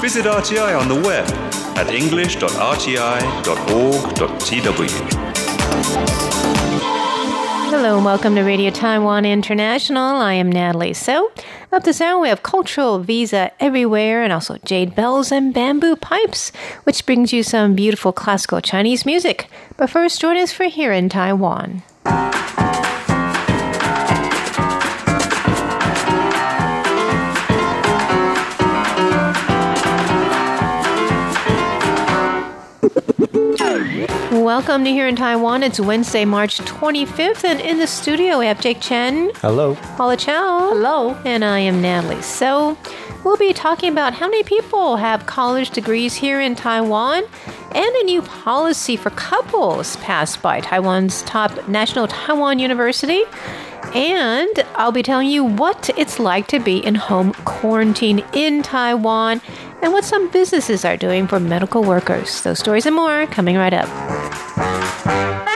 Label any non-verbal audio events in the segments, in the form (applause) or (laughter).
Visit RTI on the web at english.rti.org.tw. Hello and welcome to Radio Taiwan International. I am Natalie. So, up this hour we have cultural visa everywhere and also jade bells and bamboo pipes, which brings you some beautiful classical Chinese music. But first, join us for Here in Taiwan. Welcome to Here in Taiwan. It's Wednesday, March 25th, and in the studio we have Jake Chen. Hello. Paula Chow. Hello. And I am Natalie. So, we'll be talking about how many people have college degrees here in Taiwan and a new policy for couples passed by Taiwan's top National Taiwan University. And I'll be telling you what it's like to be in home quarantine in Taiwan and what some businesses are doing for medical workers. Those stories and more coming right up.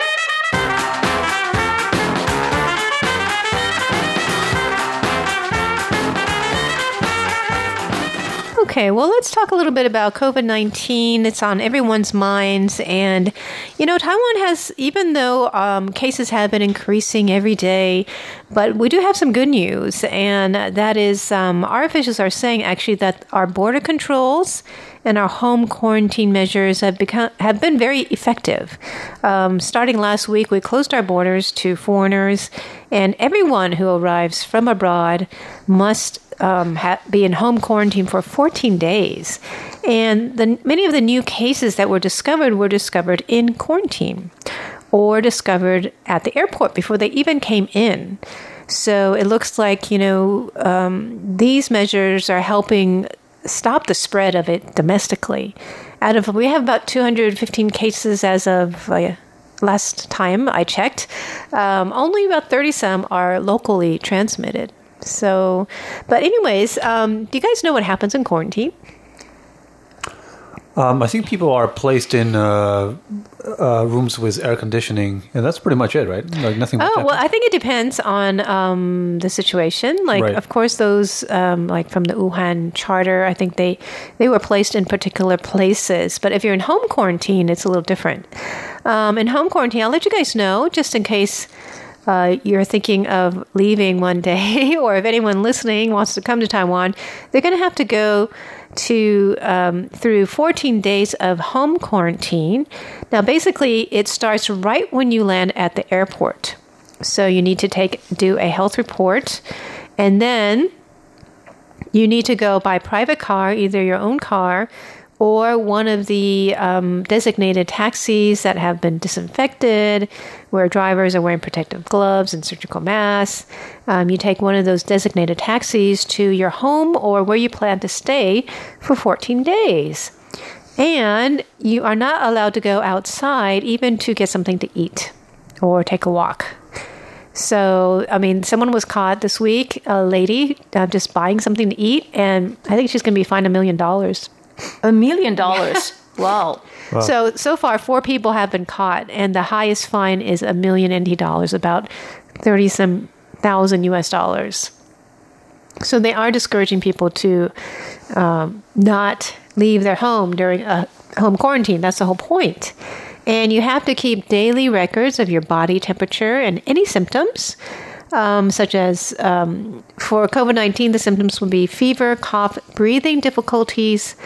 Okay, well, let's talk a little bit about COVID 19. It's on everyone's minds. And, you know, Taiwan has, even though um, cases have been increasing every day, but we do have some good news. And that is, um, our officials are saying actually that our border controls and our home quarantine measures have become have been very effective. Um, starting last week, we closed our borders to foreigners, and everyone who arrives from abroad must um, ha- be in home quarantine for 14 days. And the, many of the new cases that were discovered were discovered in quarantine or discovered at the airport before they even came in. So it looks like, you know, um, these measures are helping stop the spread of it domestically. Out of, we have about 215 cases as of uh, last time I checked. Um, only about 30 some are locally transmitted. So, but anyways, um, do you guys know what happens in quarantine? Um, I think people are placed in uh, uh, rooms with air conditioning, and that's pretty much it, right? Like nothing. Oh well, I think it depends on um, the situation. Like, Right. of course, those um, like from the Wuhan charter, I think they they were placed in particular places. But if you're in home quarantine, it's a little different. Um, in home quarantine, I'll let you guys know just in case. Uh, you're thinking of leaving one day, (laughs) or if anyone listening wants to come to Taiwan, they're going to have to go to um, through 14 days of home quarantine. Now, basically, it starts right when you land at the airport. So you need to take do a health report, and then you need to go by private car, either your own car or one of the um, designated taxis that have been disinfected, where drivers are wearing protective gloves and surgical masks. Um, you take one of those designated taxis to your home or where you plan to stay for 14 days. And you are not allowed to go outside even to get something to eat or take a walk. So, I mean, someone was caught this week, a lady uh, just buying something to eat, and I think she's going to be fined a million dollars. A million dollars. (laughs) wow. So, so far, four people have been caught, and the highest fine is a million NT dollars, about 30 some thousand US dollars. So, they are discouraging people to um, not leave their home during a home quarantine. That's the whole point. And you have to keep daily records of your body temperature and any symptoms. Um, such as um, for COVID 19, the symptoms would be fever, cough, breathing difficulties,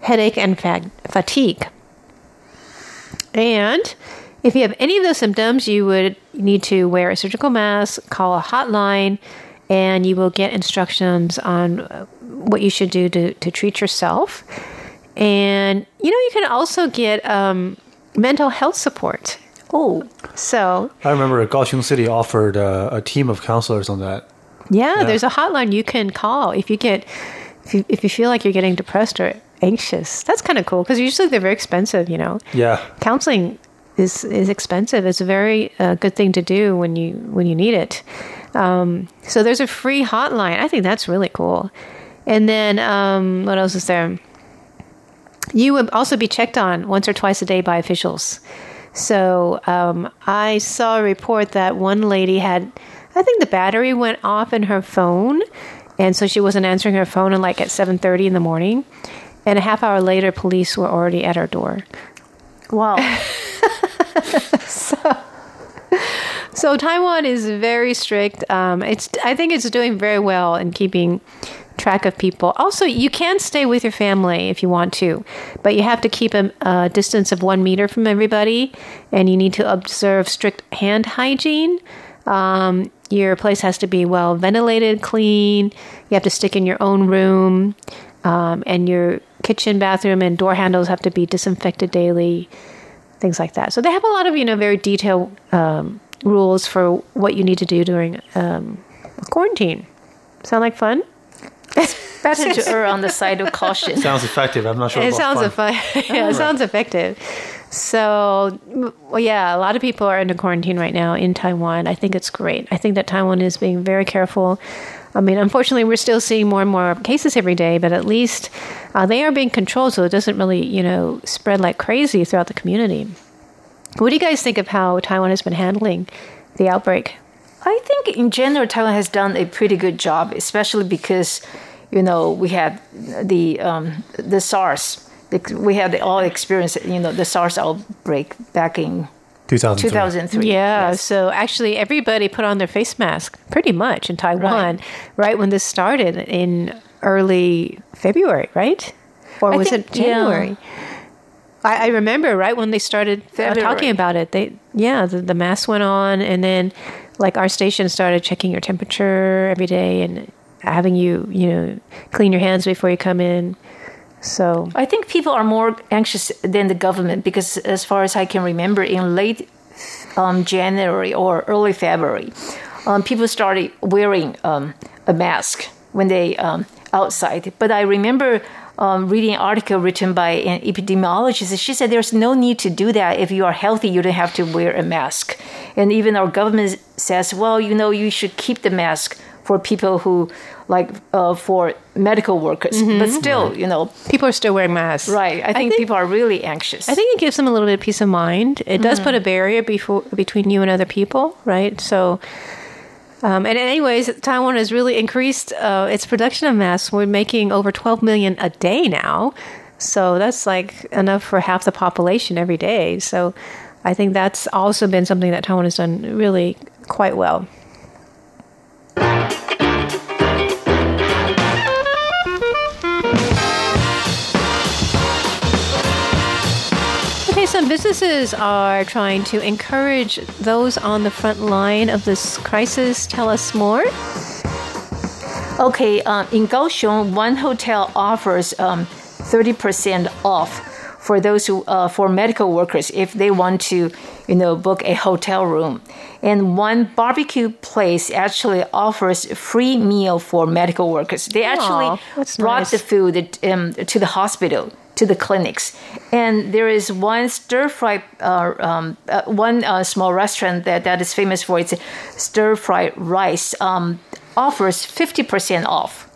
headache, and fa- fatigue. And if you have any of those symptoms, you would need to wear a surgical mask, call a hotline, and you will get instructions on uh, what you should do to, to treat yourself. And you know, you can also get um, mental health support. Oh, So, I remember Kaohsiung City offered uh, a team of counselors on that. yeah, Yeah. there's a hotline you can call if you get if you, if you feel like you're getting depressed or anxious. That's kind of cool because usually they're very expensive, you know. Yeah, counseling is is expensive. It's a very uh, good thing to do when you when you need it. Um, so there's a free hotline. I think that's really cool. And then um, what else is there? You would also be checked on once or twice a day by officials. So um, I saw a report that one lady had, I think the battery went off in her phone, and so she wasn't answering her phone and like at 7:30 in the morning. And a half hour later, police were already at her door. Wow. (laughs) So Taiwan is very strict. Um, it's I think it's doing very well in keeping track of people. Also, you can stay with your family if you want to, but you have to keep a, a distance of one meter from everybody, and you need to observe strict hand hygiene. Um, your place has to be well ventilated, clean. You have to stick in your own room, um, and your kitchen, bathroom, and door handles have to be disinfected daily. Things like that. So they have a lot of you know very detailed um, rules for what you need to do during um, quarantine. Sound like fun? Better to err on the side of caution. Sounds effective. I'm not sure. It about sounds effective. effi- (laughs) yeah, it sounds effective. So, well, yeah, a lot of people are under quarantine right now in Taiwan. I think it's great. I think that Taiwan is being very careful. I mean, unfortunately, we're still seeing more and more cases every day, but at least uh, they are being controlled, so it doesn't really, you know, spread like crazy throughout the community. What do you guys think of how Taiwan has been handling the outbreak? I think in general, Taiwan has done a pretty good job, especially because, you know, we had the um, the SARS. We had all experienced, you know, the SARS outbreak back in 2003. 2003. Yeah, Yes. so actually, everybody put on their face mask pretty much in Taiwan right, when this started in early February, right? Or I was think- it January? I, I remember right when they started uh, February. talking about it. They yeah, the, the mask went on, and then like our station started checking your temperature every day and having you you know clean your hands before you come in. So I think people are more anxious than the government because, as far as I can remember, in late um, January or early February, um, people started wearing um, a mask when they um, outside. But I remember um, reading an article written by an epidemiologist. She said there's no need to do that if you are healthy. You don't have to wear a mask. And even our government says, well, you know, you should keep the mask for people who like uh, for medical workers. But still, you know, people are still wearing masks, Right. I think, people are really anxious. I think it gives them a little bit of peace of mind. It does Mm-hmm. put a barrier before, between you and other people, right? So, um, and anyways, Taiwan has really increased uh, its production of masks. We're making over 12 million a day now. So that's like enough for half the population every day. So I think that's also been something that Taiwan has done really quite well. Okay, some businesses are trying to encourage those on the front line of this crisis. Tell us more. Okay, um, in Kaohsiung, one hotel offers um, 30% off for those who, uh, for medical workers if they want to, you know, book a hotel room. And one barbecue place actually offers free meal for medical workers. They actually that's brought nice. the food um, to the hospital, to the clinics. And there is one stir fry, uh, um, uh, one uh, small restaurant that, that is famous for its stir fry rice. Um, offers 50% off.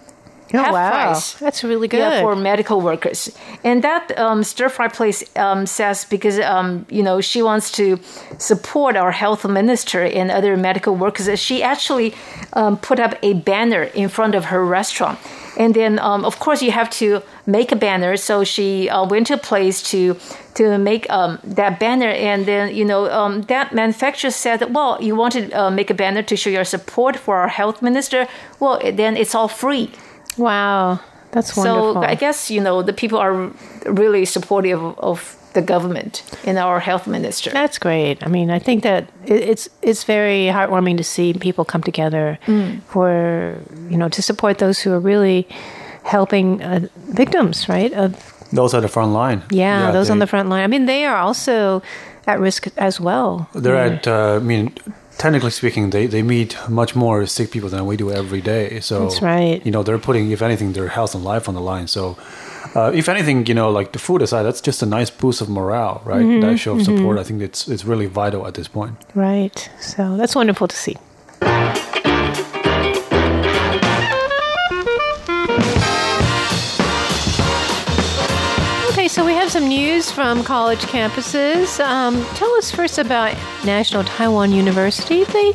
Half price. Oh, That's really good. Yeah, for medical workers. And that um, stir fry place um, says because um, you know she wants to support our health minister and other medical workers. She actually um, put up a banner in front of her restaurant, and then um, of course you have to make a banner. So she uh, went to a place to to make um, that banner, and then you know um, that manufacturer said, "Well, you want to uh, make a banner to show your support for our health minister. Well, then it's all free." Wow, that's wonderful. So I guess you know the people are really supportive of the government and our health minister. That's great. I mean, I think that it, it's it's very heartwarming to see people come together Mm. for you know to support those who are really helping uh, victims, right? Of Those are the front line. yeah, those on the front line. I mean, they are also at risk as well. They're at. Uh, I mean, technically speaking, they, they meet much more sick people than we do every day. So That's right. You know, they're putting, if anything, their health and life on the line. So, uh, if anything, you know, like the food aside, that's just a nice boost of morale, right? Mm-hmm, That show of support, I think it's it's really vital at this point. Right. So that's wonderful to see. Some news from college campuses. Um, tell us first about National Taiwan University. They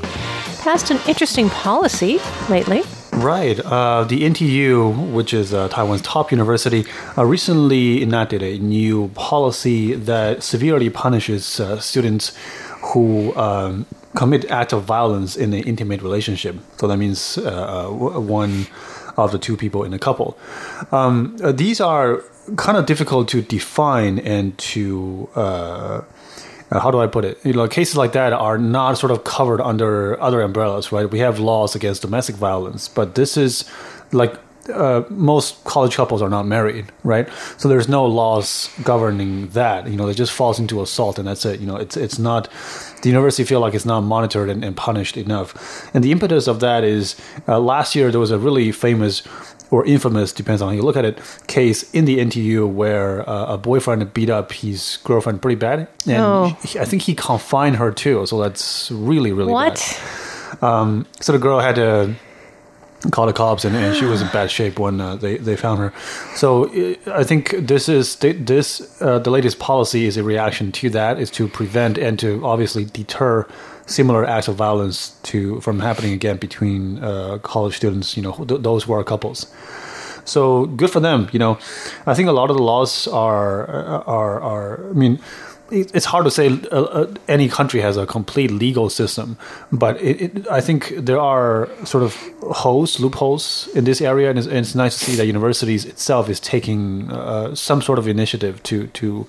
passed an interesting policy lately. Right. Uh, the NTU, which is uh, Taiwan's top university, uh, recently enacted a new policy that severely punishes uh, students who um, commit acts of violence in an intimate relationship. So that means uh, one of the two people in a couple. Um, uh, these are kind of difficult to define and to. Uh, uh, how do I put it? You know, cases like that are not sort of covered under other umbrellas, right? We have laws against domestic violence, but this is like uh, most college couples are not married, right? So there's no laws governing that. You know, it just falls into assault, and that's it. You know, it's it's not the university feel like it's not monitored and, and punished enough. And the impetus of that is uh, last year there was a really famous or infamous, depends on how you look at it, case in the NTU where uh, a boyfriend beat up his girlfriend pretty bad, and Oh. he- I think he confined her too. So that's really really bad. What? So the girl had to call the cops, and, and she was in bad shape when uh, they they found her. So uh, I think this is this uh, the latest policy is a reaction to that, is to prevent and to obviously deter similar acts of violence to from happening again between uh, college students. You know, th- those who are couples. So good for them. You know, I think a lot of the laws are are are. I mean, it's hard to say uh, uh, any country has a complete legal system, but it, it, I think there are sort of holes, loopholes in this area, and it's, and it's nice to see that universities itself is taking uh, some sort of initiative to to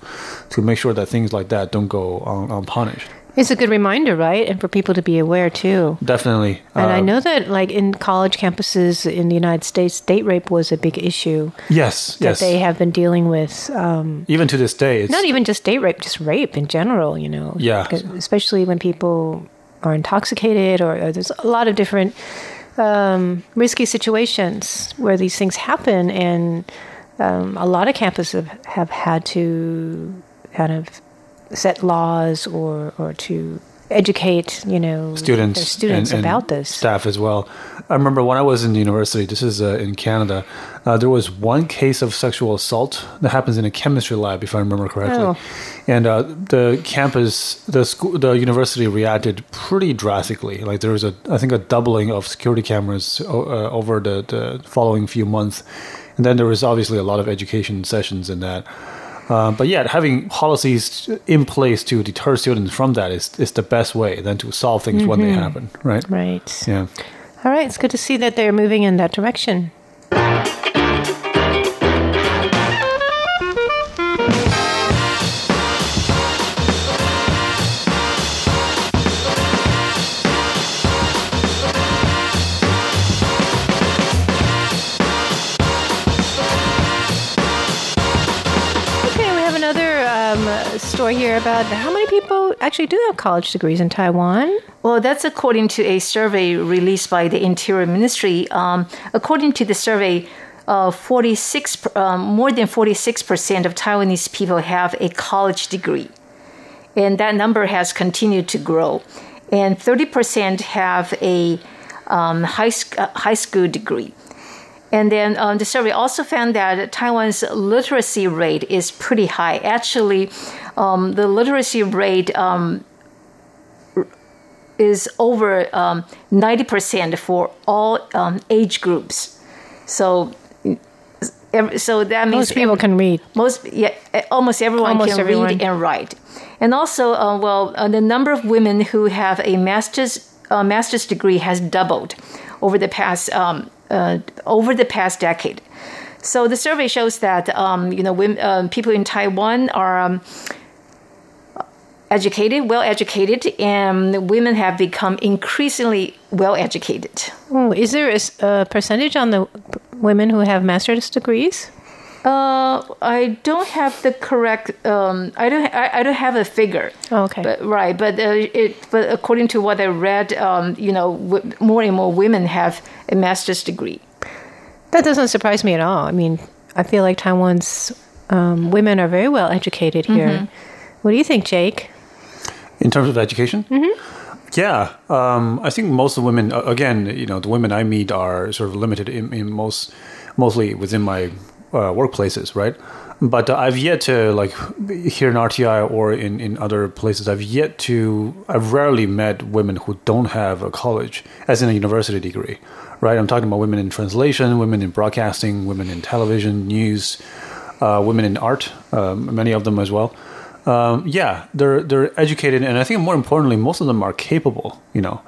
to make sure that things like that don't go un, unpunished. It's a good reminder, right? And for people to be aware too. Definitely. And I Uh, know that, like in college campuses in the United States, date rape was a big issue Yes. that Yes. they have been dealing with. Um, Even to this day, it's not even just date rape, just rape in general. You know, Yeah. especially when people are intoxicated, or, or there's a lot of different um, risky situations where these things happen, and um, a lot of campuses have, have had to kind of set laws or or to educate, you know, students, their students and- and about this. staff as well. I remember when I was in the university. This is uh, in Canada. Uh, there was one case of sexual assault that happens in a chemistry lab, if I remember correctly. Oh. And uh, the campus, the school, the university reacted pretty drastically. Like there was a, I think, a doubling of security cameras o- uh, over the, the following few months. And then there was obviously a lot of education sessions in that. Uh, but yeah, having policies in place to deter students from that is, is the best way than to solve things when they happen, right? Right. Yeah. All right. It's good to see that they're moving in that direction. About how many people actually do have college degrees in Taiwan. Well, that's according to a survey released by the Interior Ministry. Um, according to the survey, uh, 46, um, more than 46% of Taiwanese people have a college degree. And that number has continued to grow. And 30% have a um, high, uh, high school degree. And then um, the survey also found that Taiwan's literacy rate is pretty high. Actually, um, the literacy rate um, is over um, 90% for all um, age groups. So, so that means Most people can read. most yeah, almost everyone Almost can everyone. read and write. And also, uh, well, uh, the number of women who have a master's uh, master's degree has doubled over the past um, over the past decade. So the survey shows that um, you know women, um, people in Taiwan are um, educated, well educated, and women have become increasingly well educated. Oh, is there a percentage on the women who have master's degrees? Uh, I don't have the correct. Um, I don't. I, I don't have a figure. Oh, okay. But right, but uh, it. But according to what I read, um, you know, w- more and more women have a master's degree. That doesn't surprise me at all. I mean, I feel like Taiwan's um, women are very well educated here. What do you think, Jake? In terms of education? Mm-hmm. Yeah. Um, I think most of the women, uh, again, you know, the women I meet are sort of limited in, in most, mostly within my uh, workplaces, right? But uh, I've yet to, like, here in RTI or in, in other places, I've yet to, I've rarely met women who don't have a college, as in a university degree, right? I'm talking about women in translation, women in broadcasting, women in television, news, uh, women in art, um, many of them as well. Um, yeah, they're they're educated, and I think more importantly, most of them are capable. You know,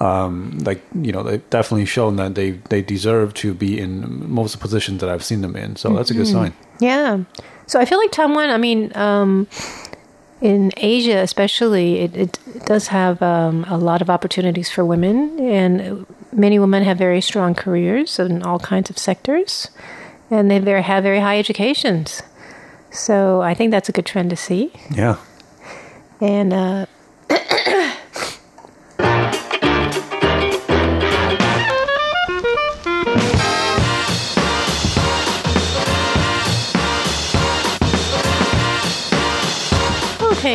um, like you know, they've definitely shown that they they deserve to be in most of the positions that I've seen them in. So that's a good sign. Yeah. So I feel like Taiwan, I mean, um, in Asia especially, it, it does have um, a lot of opportunities for women, and many women have very strong careers in all kinds of sectors, and they very, have very high educations. So I think that's a good trend to see. Yeah. And uh,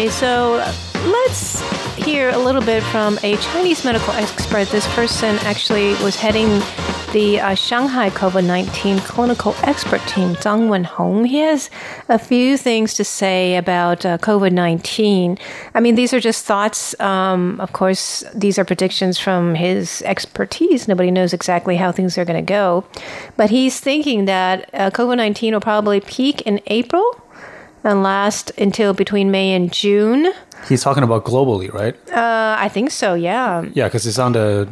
okay, so let's hear a little bit from a Chinese medical expert. This person actually was heading the uh, Shanghai COVID 19 clinical expert team, Zhang Wenhong. He has a few things to say about uh, COVID 19. I mean, these are just thoughts. Um, of course, these are predictions from his expertise. Nobody knows exactly how things are going to go. But he's thinking that uh, COVID 19 will probably peak in April and last until between May and June. He's talking about globally, right? Uh, I think so. Yeah, Yeah, because it's on the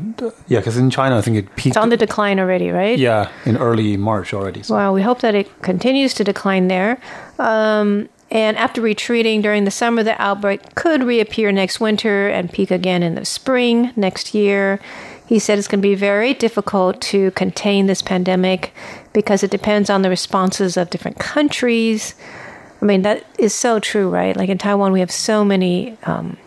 yeah, because in China I think it peaked. it's on the decline already, right? yeah, in early March already. So. Well, we hope that it continues to decline there. Um, and after retreating during the summer, the outbreak could reappear next winter and peak again in the spring next year. He said it's going to be very difficult to contain this pandemic because it depends on the responses of different countries. I mean, that is so true, right? Like in Taiwan, we have so many um,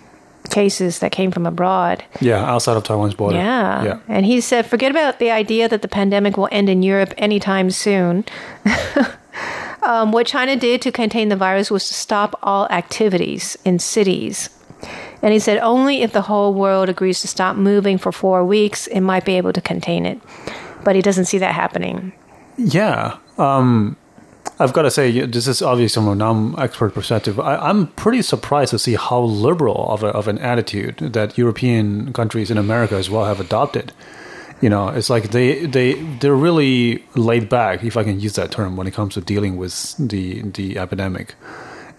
cases that came from abroad. Yeah, outside of Taiwan's border. Yeah. Yeah. And he said, forget about the idea that the pandemic will end in Europe anytime soon. (laughs) um, what China did to contain the virus was to stop all activities in cities. And he said, only if the whole world agrees to stop moving for four weeks, it might be able to contain it. But he doesn't see that happening. Yeah. Um, I've got to say, this is obviously from a non-expert perspective. I, I'm pretty surprised to see how liberal of, a, of an attitude that European countries in America as well have adopted. You know, it's like they they they're really laid back, if I can use that term, when it comes to dealing with the the epidemic.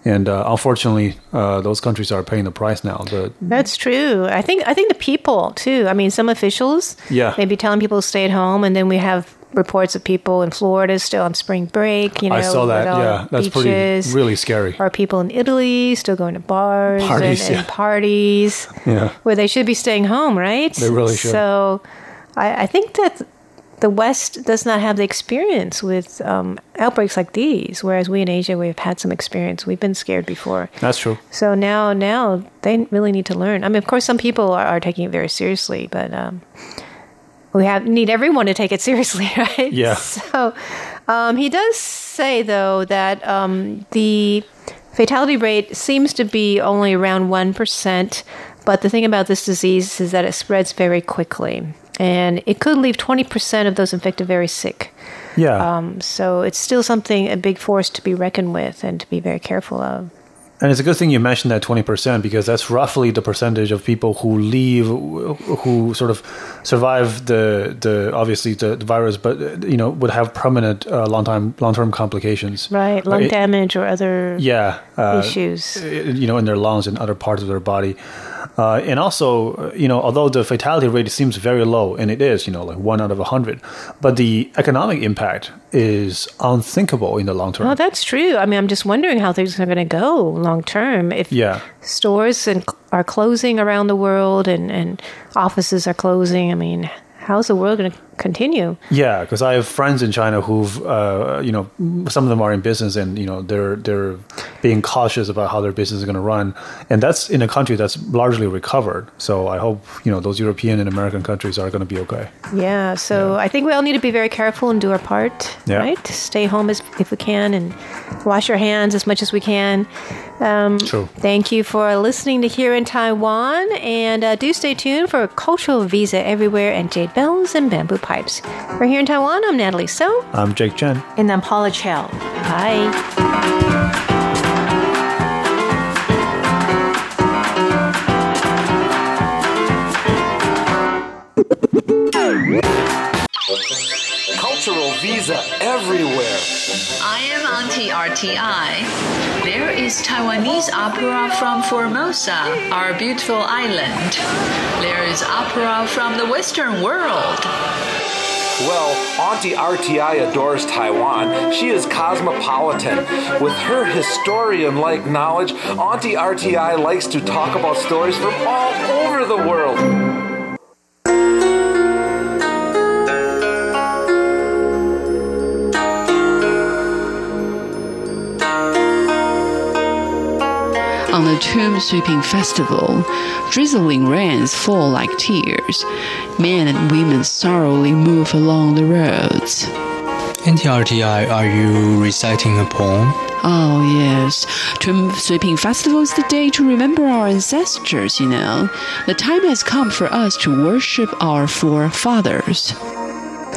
And uh, unfortunately, uh, those countries are paying the price now. The That's true. I think I think the people too. I mean, some officials, Yeah. maybe telling people to stay at home, and then we have reports of people in Florida still on spring break. You know, I saw that. Yeah, that's pretty beaches. really scary. Are people in Italy still going to bars Parties, and, yeah. and parties (laughs) Yeah. where they should be staying home, right? They really should. So, I, I think that the West does not have the experience with um, outbreaks like these, whereas we in Asia we've had some experience. We've been scared before. That's true. So now, now they really need to learn. I mean, of course, some people are, are taking it very seriously, but um, we have need everyone to take it seriously, (laughs) right? Yeah. So um, he does say though that um, the fatality rate seems to be only around one percent. But the thing about this disease is that it spreads very quickly, and it could leave twenty percent of those infected very sick. Yeah. Um, so it's still something a big force to be reckoned with and to be very careful of. And it's a good thing you mentioned that 20% because that's roughly the percentage of people who leave, who sort of survive the, the obviously the, the virus, but, you know, would have permanent uh, long time, long-term complications. Right, lung Uh, damage or other Yeah. Uh, issues. you know, in their lungs and other parts of their body. Uh, and also, uh, you know, although the fatality rate seems very low, and it is, you know, like one out of a hundred, but the economic impact is unthinkable in the long term. Oh, that's true. I mean, I'm just wondering how things are going to go long term. If yeah. stores and are closing around the world and, and offices are closing, I mean, how's the world going to continue? Yeah, because I have friends in China who've, uh, you know, some of them are in business, and you know, they're they're being cautious about how their business is going to run, and that's in a country that's largely recovered. So I hope you know those European and American countries are going to be okay. Yeah, so I think we all need to be very careful and do our part, Yeah. right? Stay home as if we can and wash our hands as much as we can. Um, True. Thank you for listening to Here in Taiwan, and uh, do stay tuned for Cultural Visa Everywhere and Jade Bells and Bamboo Pipes. We're here in Taiwan. I'm Natalie So. I'm Jake Chen. And I'm Paula Chow. Bye. Cultural visa everywhere. I am Auntie RTI. There is Taiwanese opera from Formosa, our beautiful island. There is opera from the Western world. Well, Auntie RTI adores Taiwan. She is cosmopolitan. With her historian like knowledge, Auntie RTI likes to talk about stories from all over the world. The Tomb Sweeping Festival, drizzling rains fall like tears. Men and women sorrowfully move along the roads. Auntie RTI, are you reciting a poem? Oh, yes. Tomb Sweeping Festival is the day to remember our ancestors, you know. The time has come for us to worship our forefathers.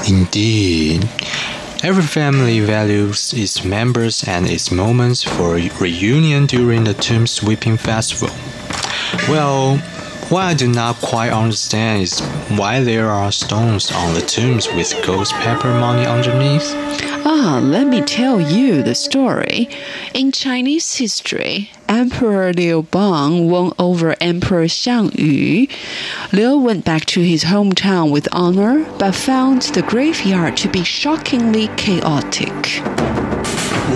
Indeed. Every family values its members and its moments for reunion during the tomb sweeping festival. Well, what I do not quite understand is why there are stones on the tombs with ghost pepper money underneath. Ah, let me tell you the story. In Chinese history, Emperor Liu Bang won over Emperor Xiang Yu. Liu went back to his hometown with honor, but found the graveyard to be shockingly chaotic.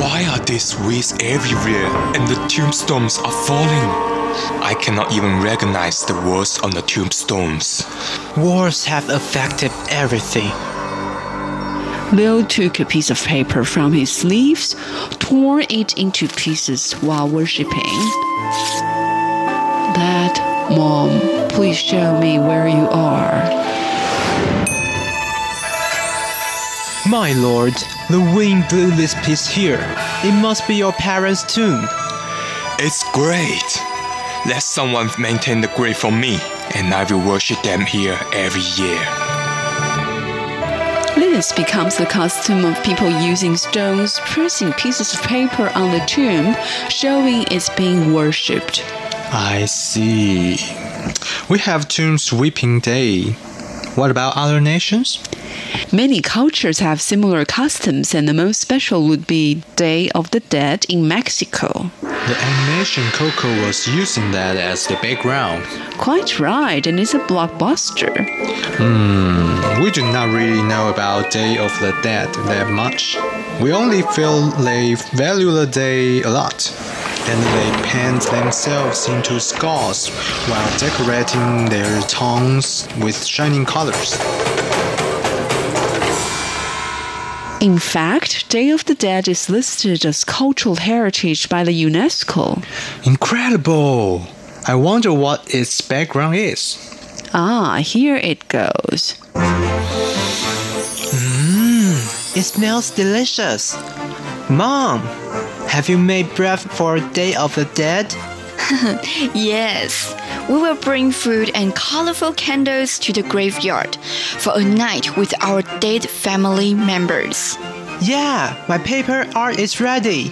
Why are these weeds everywhere and the tombstones are falling? I cannot even recognize the words on the tombstones. Wars have affected everything. Liu took a piece of paper from his sleeves, tore it into pieces while worshipping. Dad, Mom, please show me where you are. My lord, the wind blew this piece here. It must be your parents' tomb. It's great. Let someone maintain the grave for me, and I will worship them here every year. This becomes the custom of people using stones, pressing pieces of paper on the tomb, showing it's being worshipped. I see. We have Tomb Sweeping Day. What about other nations? Many cultures have similar customs, and the most special would be Day of the Dead in Mexico. The animation Coco was using that as the background. Quite right, and it's a blockbuster. Hmm, we do not really know about Day of the Dead that much. We only feel they value the day a lot. And they paint themselves into scars while decorating their tongues with shining colors. In fact, Day of the Dead is listed as cultural heritage by the UNESCO. Incredible! I wonder what its background is. Ah, here it goes. Mmm, it smells delicious. Mom, have you made bread for Day of the Dead? (laughs) yes, we will bring food and colorful candles to the graveyard for a night with our dead family members. Yeah, my paper art is ready.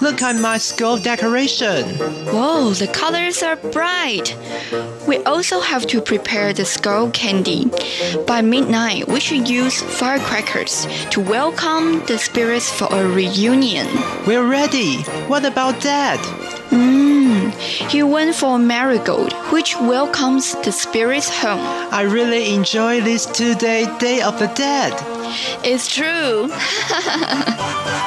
Look at my skull decoration. Whoa, the colors are bright. We also have to prepare the skull candy. By midnight, we should use firecrackers to welcome the spirits for a reunion. We're ready. What about Dad? He went for marigold, which welcomes the spirits home. I really enjoy this two day Day of the Dead. It's true. (laughs)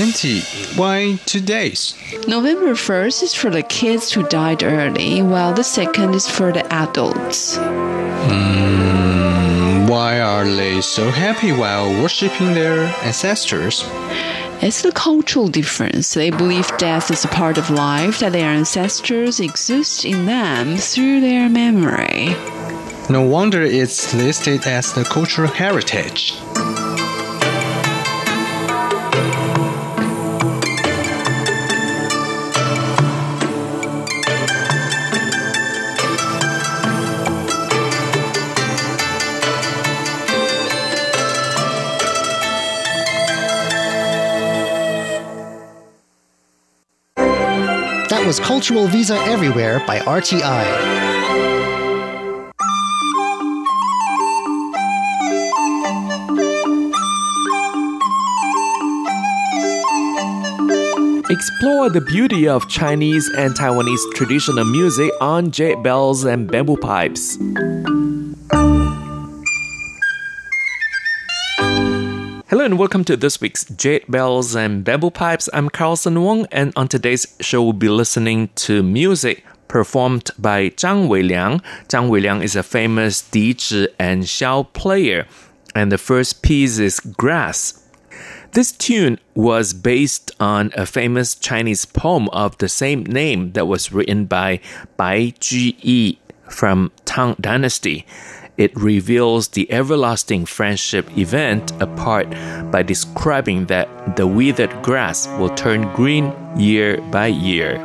Auntie, why two days? November 1st is for the kids who died early, while the second is for the adults. Mm, why are they so happy while worshipping their ancestors? It's the cultural difference. They believe death is a part of life, that their ancestors exist in them through their memory. No wonder it's listed as the cultural heritage. was Cultural Visa Everywhere by RTI. Explore the beauty of Chinese and Taiwanese traditional music on jade bells and bamboo pipes. Hello and welcome to this week's Jade Bells and Bamboo Pipes. I'm Carlson Wong, and on today's show, we'll be listening to music performed by Zhang Weiliang. Zhang Weiliang is a famous Dizi and Xiao player, and the first piece is Grass. This tune was based on a famous Chinese poem of the same name that was written by Bai Juyi from Tang Dynasty. It reveals the everlasting friendship event apart by describing that the withered grass will turn green year by year.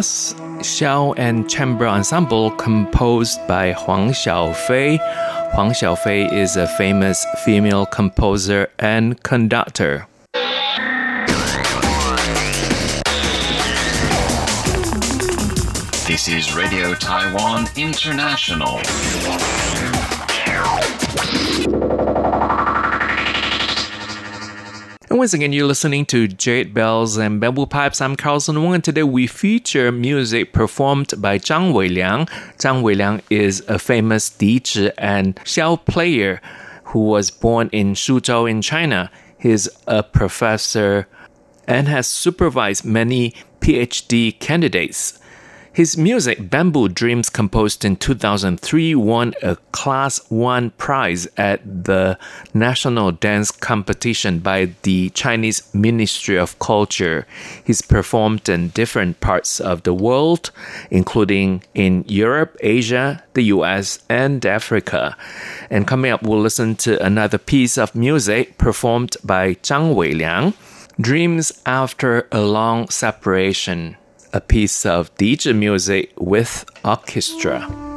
Grass, Shell, and Chamber Ensemble composed by Huang Xiaofei. Huang Xiaofei is a famous female composer and conductor. This is Radio Taiwan International. And once again, you're listening to Jade Bells and Bamboo Pipes. I'm Carlson Wong, and today we feature music performed by Zhang Weiliang. Zhang Weiliang is a famous Dizi and Xiao player who was born in Suzhou in China. He's a professor and has supervised many PhD candidates. His music, Bamboo Dreams, composed in 2003, won a Class 1 prize at the National Dance Competition by the Chinese Ministry of Culture. He's performed in different parts of the world, including in Europe, Asia, the US, and Africa. And coming up, we'll listen to another piece of music performed by Zhang Weiliang Dreams After a Long Separation a piece of Dizi music with orchestra.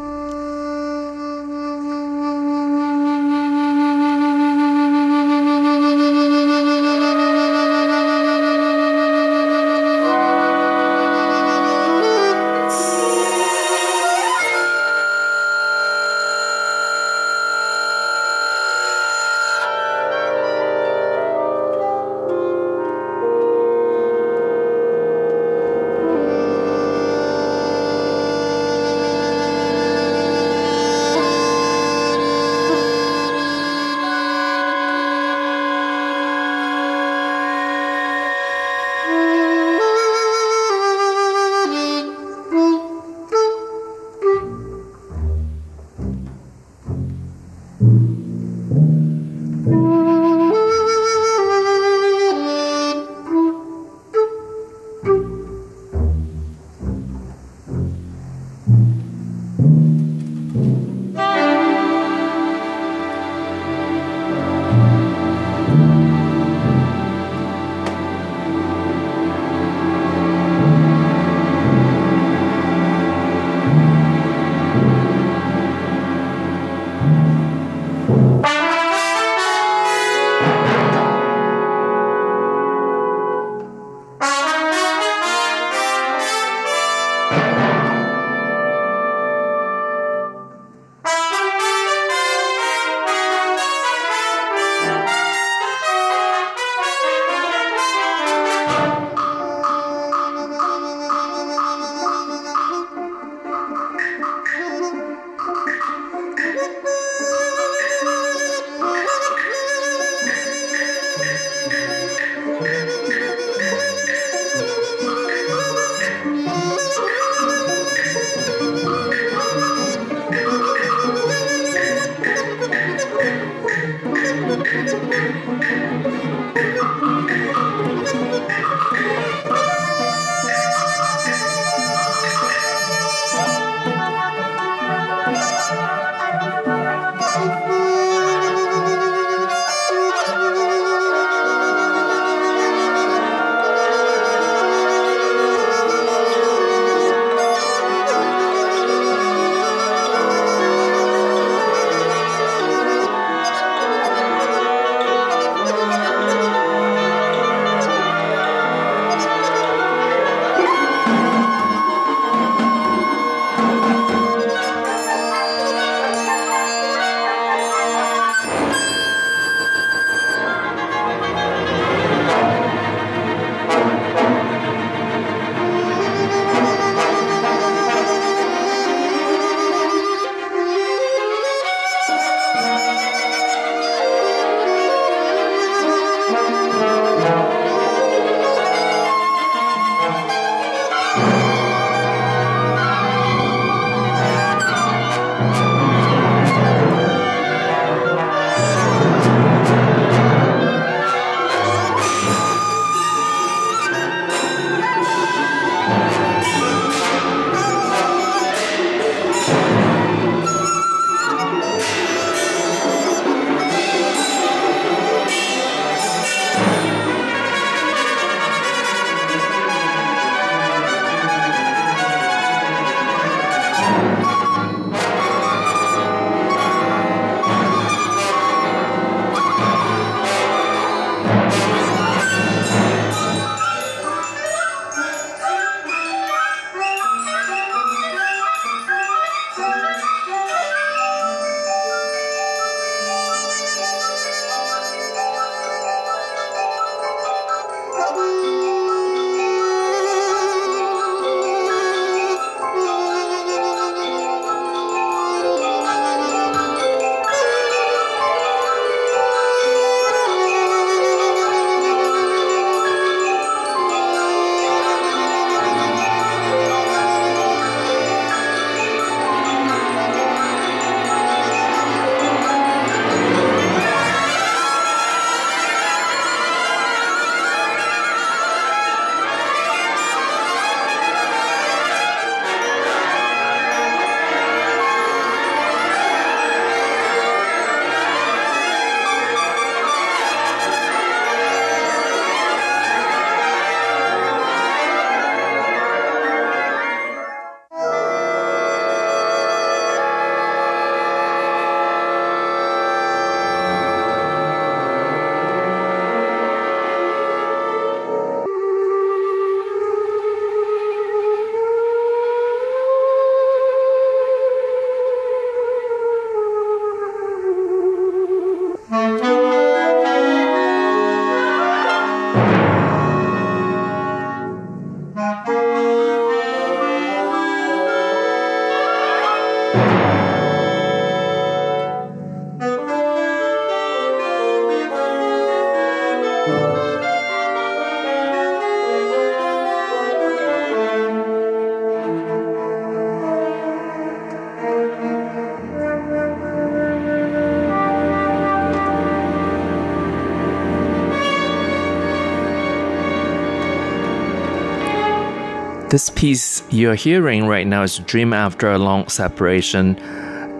This piece you're hearing right now is Dream After a Long Separation.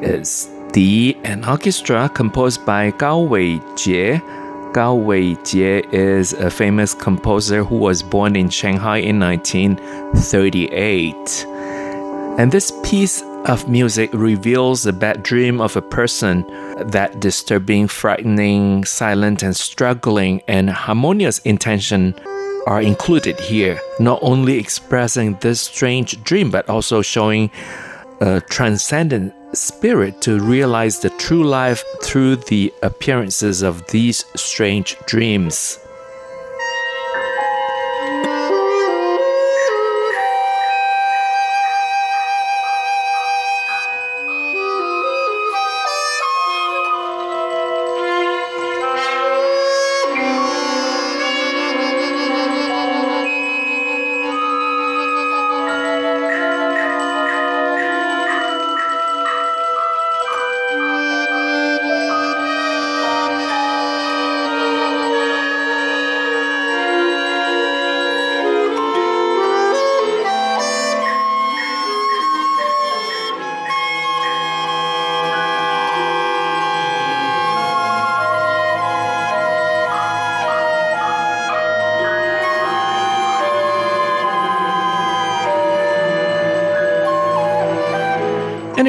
It's the an orchestra composed by Gao Weijie. Gao Weijie is a famous composer who was born in Shanghai in 1938. And this piece of music reveals the bad dream of a person that disturbing, frightening, silent, and struggling and harmonious intention are included here, not only expressing this strange dream, but also showing a transcendent spirit to realize the true life through the appearances of these strange dreams.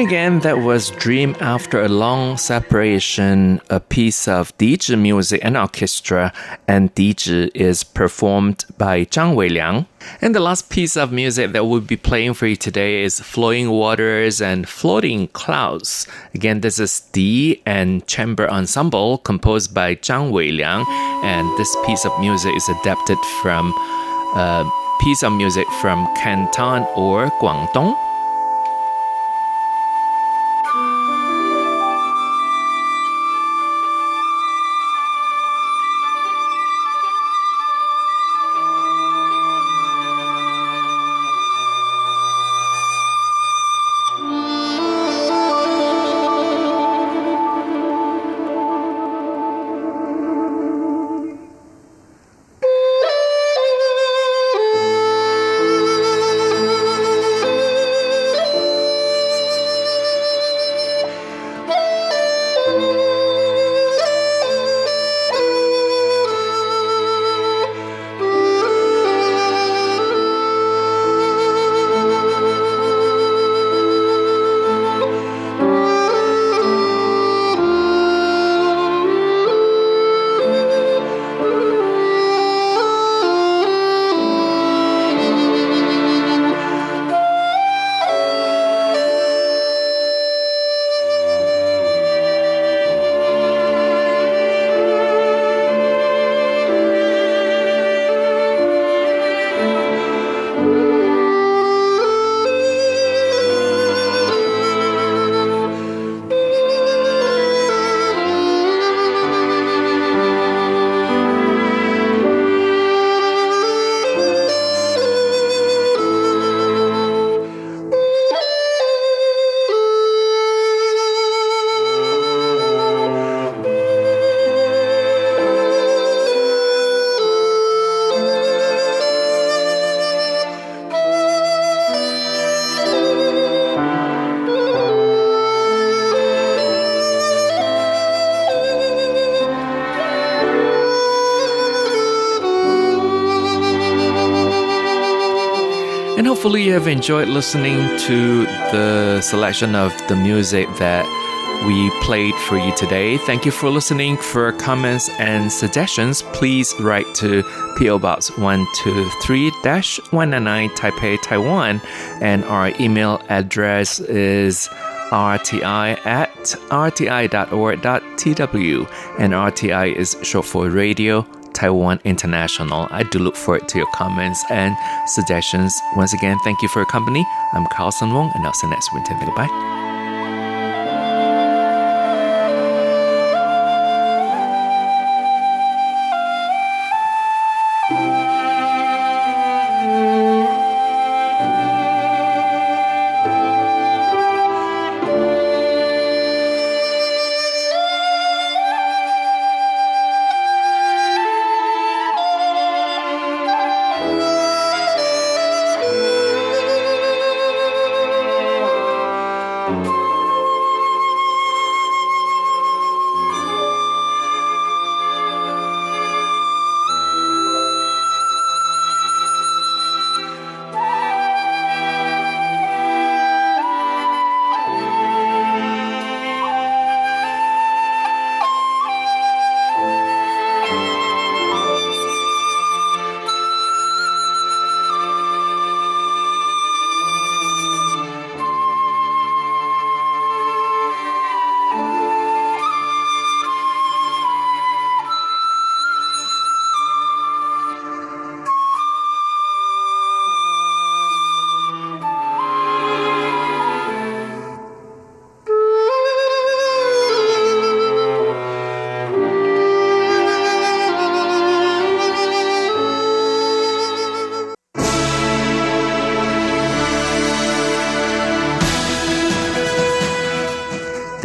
Again, that was Dream After a Long Separation, a piece of Dizi music and orchestra, and Dizi is performed by Zhang Weiliang. And the last piece of music that we'll be playing for you today is Flowing Waters and Floating Clouds. Again, this is Di and Chamber Ensemble composed by Zhang Weiliang, and this piece of music is adapted from a piece of music from Canton or Guangdong. Have enjoyed listening to the selection of the music that we played for you today. Thank you for listening. For comments and suggestions, please write to PO Box 123 199 Taipei, Taiwan. And our email address is rti at rti.org.tw. And RTI is short for Radio Taiwan International. I do look forward to your comments and suggestions. Once again, thank you for your company. I'm Carlson Wong, and I'll see you next winter. Goodbye.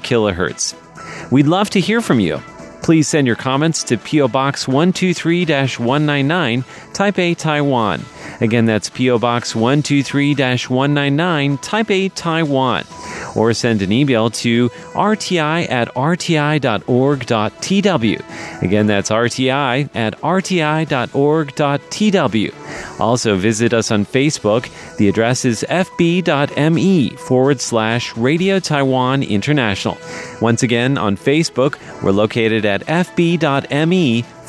kilohertz. We'd love to hear from you. Please send your comments to PO Box 123 199, Taipei, Taiwan. Again, that's PO Box 123 199, Taipei, Taiwan. Or send an email to rti at rti.org.tw. Again, that's rti at rti.org.tw. Also, visit us on Facebook. The address is fb.me forward slash Radio Taiwan International. Once again, on Facebook, we're located at fb.me